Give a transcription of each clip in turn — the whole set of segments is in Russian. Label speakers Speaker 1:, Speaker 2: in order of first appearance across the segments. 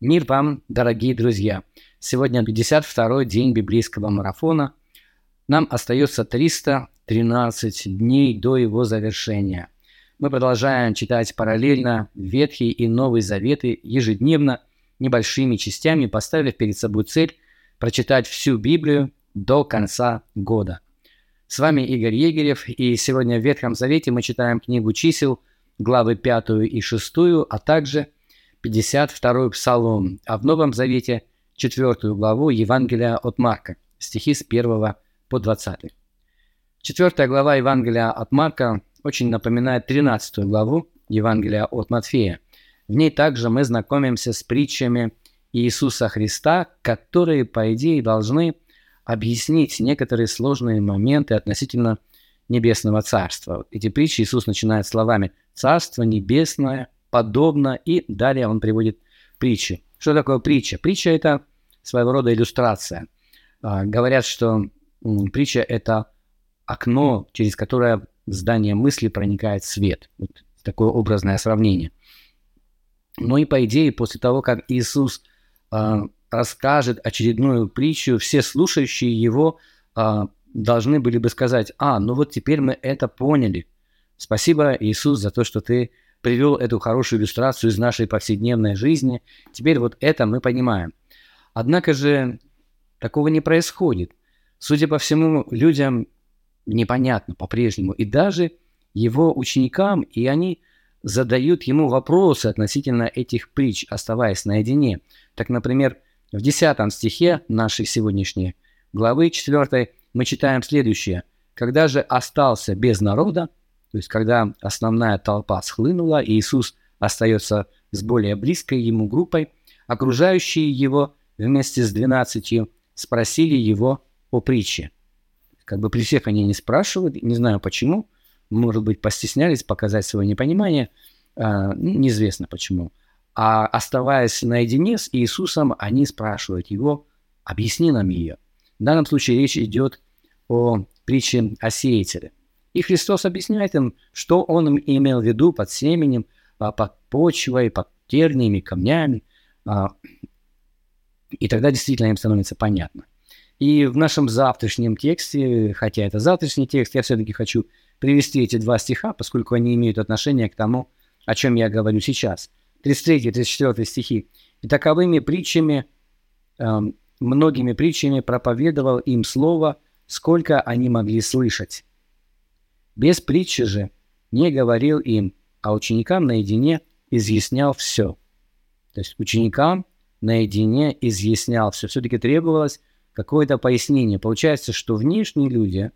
Speaker 1: Мир вам, дорогие друзья! Сегодня 52-й день библейского марафона. Нам остается 313 дней до его завершения. Мы продолжаем читать параллельно Ветхий и Новый Заветы ежедневно, небольшими частями, поставив перед собой цель прочитать всю Библию до конца года. С вами Игорь Егерев, и сегодня в Ветхом Завете мы читаем книгу чисел, главы 5 и 6, а также – 52 Псалом, а в Новом Завете 4 главу Евангелия от Марка, стихи с 1 по 20. Четвертая глава Евангелия от Марка очень напоминает 13 главу Евангелия от Матфея. В ней также мы знакомимся с притчами Иисуса Христа, которые, по идее, должны объяснить некоторые сложные моменты относительно Небесного Царства. Эти притчи Иисус начинает словами «Царство Небесное – подобно, и далее он приводит притчи. Что такое притча? Притча – это своего рода иллюстрация. А, говорят, что притча – это окно, через которое в здание мысли проникает свет. Вот такое образное сравнение. Ну и по идее, после того, как Иисус э, расскажет очередную притчу, все слушающие его э, должны были бы сказать, а, ну вот теперь мы это поняли. Спасибо, Иисус, за то, что ты привел эту хорошую иллюстрацию из нашей повседневной жизни. Теперь вот это мы понимаем. Однако же такого не происходит. Судя по всему, людям непонятно по-прежнему. И даже его ученикам, и они задают ему вопросы относительно этих притч, оставаясь наедине. Так, например, в 10 стихе нашей сегодняшней главы 4 мы читаем следующее. «Когда же остался без народа, то есть, когда основная толпа схлынула, и Иисус остается с более близкой ему группой, окружающие его вместе с двенадцатью спросили его о притче. Как бы при всех они не спрашивают, не знаю почему, может быть, постеснялись показать свое непонимание, э, неизвестно почему. А оставаясь наедине с Иисусом, они спрашивают его, объясни нам ее. В данном случае речь идет о притче о сеятеле. И Христос объясняет им, что Он имел в виду под семенем, под почвой, под терниями, камнями. А, и тогда действительно им становится понятно. И в нашем завтрашнем тексте, хотя это завтрашний текст, я все-таки хочу привести эти два стиха, поскольку они имеют отношение к тому, о чем я говорю сейчас. 33-34 стихи. «И таковыми притчами, э, многими притчами проповедовал им слово, сколько они могли слышать. Без притчи же не говорил им, а ученикам наедине изъяснял все. То есть ученикам наедине изъяснял все. Все-таки требовалось какое-то пояснение. Получается, что внешние люди,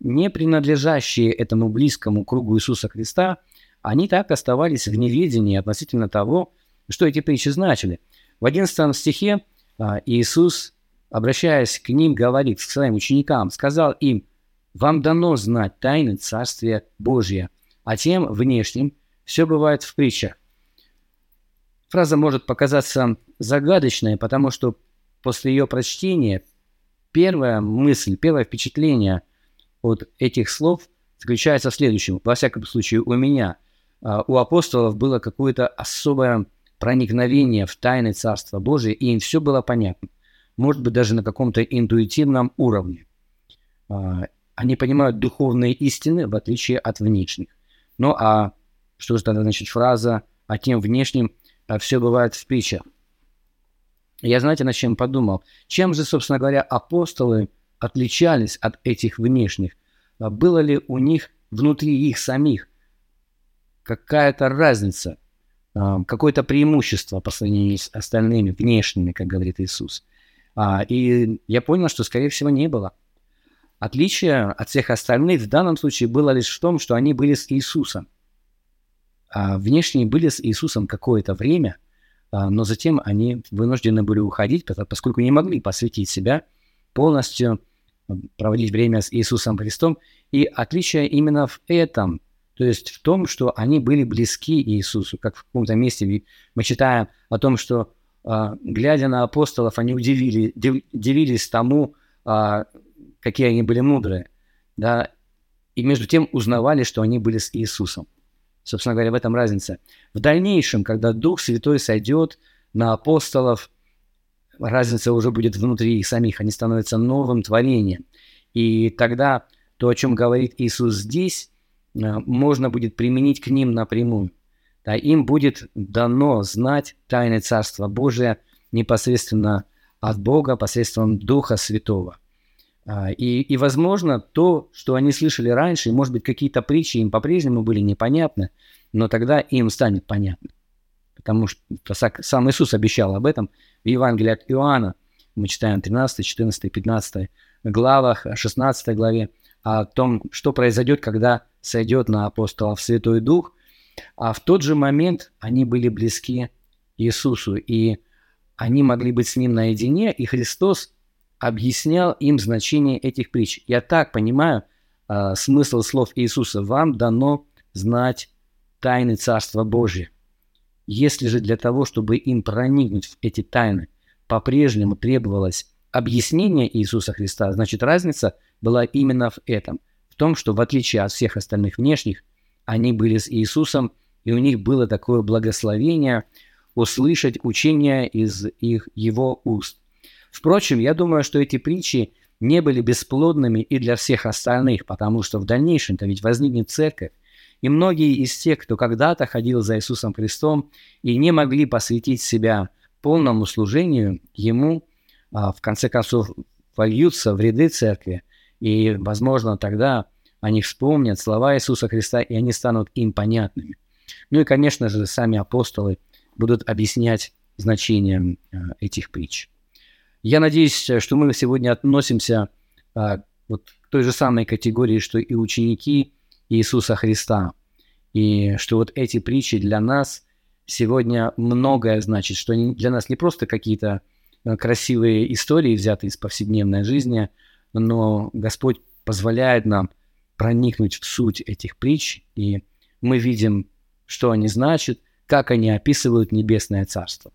Speaker 1: не принадлежащие этому близкому кругу Иисуса Христа, они так оставались в неведении относительно того, что эти притчи значили. В 11 стихе а, Иисус, обращаясь к ним, говорит, к своим ученикам, сказал им – вам дано знать тайны Царствия Божия, а тем внешним все бывает в притчах. Фраза может показаться загадочной, потому что после ее прочтения первая мысль, первое впечатление от этих слов заключается в следующем. Во всяком случае, у меня, а, у апостолов было какое-то особое проникновение в тайны Царства Божия, и им все было понятно. Может быть, даже на каком-то интуитивном уровне. Они понимают духовные истины, в отличие от внешних. Ну а что же тогда значит фраза «а тем внешним а все бывает в притчах»? Я, знаете, над чем подумал? Чем же, собственно говоря, апостолы отличались от этих внешних? А было ли у них внутри их самих какая-то разница, а, какое-то преимущество по сравнению с остальными внешними, как говорит Иисус? И я понял, что, скорее всего, не было. Отличие от всех остальных в данном случае было лишь в том, что они были с Иисусом. А внешние были с Иисусом какое-то время, а, но затем они вынуждены были уходить, поскольку не могли посвятить себя полностью, проводить время с Иисусом Христом. И отличие именно в этом, то есть в том, что они были близки Иисусу, как в каком-то месте мы читаем о том, что, а, глядя на апостолов, они удивили, удивились тому, какие они были мудрые, да, и между тем узнавали, что они были с Иисусом. Собственно говоря, в этом разница. В дальнейшем, когда Дух Святой сойдет на апостолов, разница уже будет внутри их самих, они становятся новым творением. И тогда то, о чем говорит Иисус здесь, э, можно будет применить к ним напрямую. Да, им будет дано знать тайны Царства Божия непосредственно от Бога посредством Духа Святого. А, и, и, возможно, то, что они слышали раньше, может быть, какие-то притчи им по-прежнему были непонятны, но тогда им станет понятно. Потому что сам Иисус обещал об этом в Евангелии от Иоанна. Мы читаем 13, 14, 15 главах, 16 главе о том, что произойдет, когда сойдет на апостолов Святой Дух. А в тот же момент они были близки Иисусу, и они могли быть с Ним наедине, и Христос объяснял им значение этих притч. Я так понимаю э, смысл слов Иисуса. Вам дано знать тайны Царства Божия. Если же для того, чтобы им проникнуть в эти тайны, по-прежнему требовалось объяснение Иисуса Христа, значит разница была именно в этом. В том, что в отличие от всех остальных внешних, они были с Иисусом, и у них было такое благословение услышать учение из их, его уст. Впрочем, я думаю, что эти притчи не были бесплодными и для всех остальных, потому что в дальнейшем-то ведь возникнет церковь, и многие из тех, кто когда-то ходил за Иисусом Христом и не могли посвятить себя полному служению Ему, а, в конце концов вольются в ряды церкви, и, возможно, тогда они вспомнят слова Иисуса Христа, и они станут им понятными. Ну и, конечно же, сами апостолы будут объяснять значение а, этих притч. Я надеюсь, что мы сегодня относимся а, вот к той же самой категории, что и ученики Иисуса Христа. И что вот эти притчи для нас сегодня многое значит, что для нас не просто какие-то а, красивые истории, взятые из повседневной жизни, но Господь позволяет нам проникнуть в суть этих притч, и мы видим, что они значат, как они описывают небесное царство.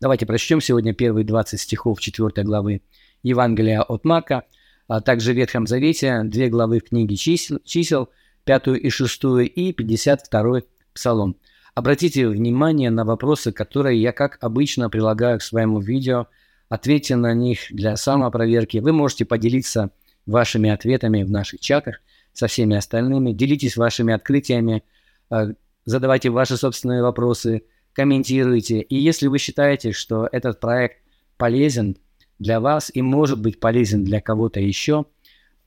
Speaker 1: Давайте прочтем сегодня первые 20 стихов 4 главы Евангелия от Марка, а также в Ветхом Завете, две главы в книге чисел, чисел 5 и 6 и 52 Псалом. Обратите внимание на вопросы, которые я, как обычно, прилагаю к своему видео. Ответьте на них для самопроверки. Вы можете поделиться вашими ответами в наших чатах со всеми остальными. Делитесь вашими открытиями, а, задавайте ваши собственные вопросы – комментируйте. И если вы считаете, что этот проект полезен для вас и может быть полезен для кого-то еще,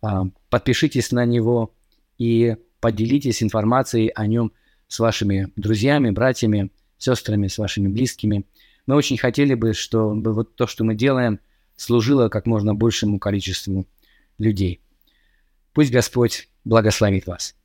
Speaker 1: а, подпишитесь на него и поделитесь информацией о нем с вашими друзьями, братьями, сестрами, с вашими близкими. Мы очень хотели бы, чтобы вот то, что мы делаем, служило как можно большему количеству людей. Пусть Господь благословит вас.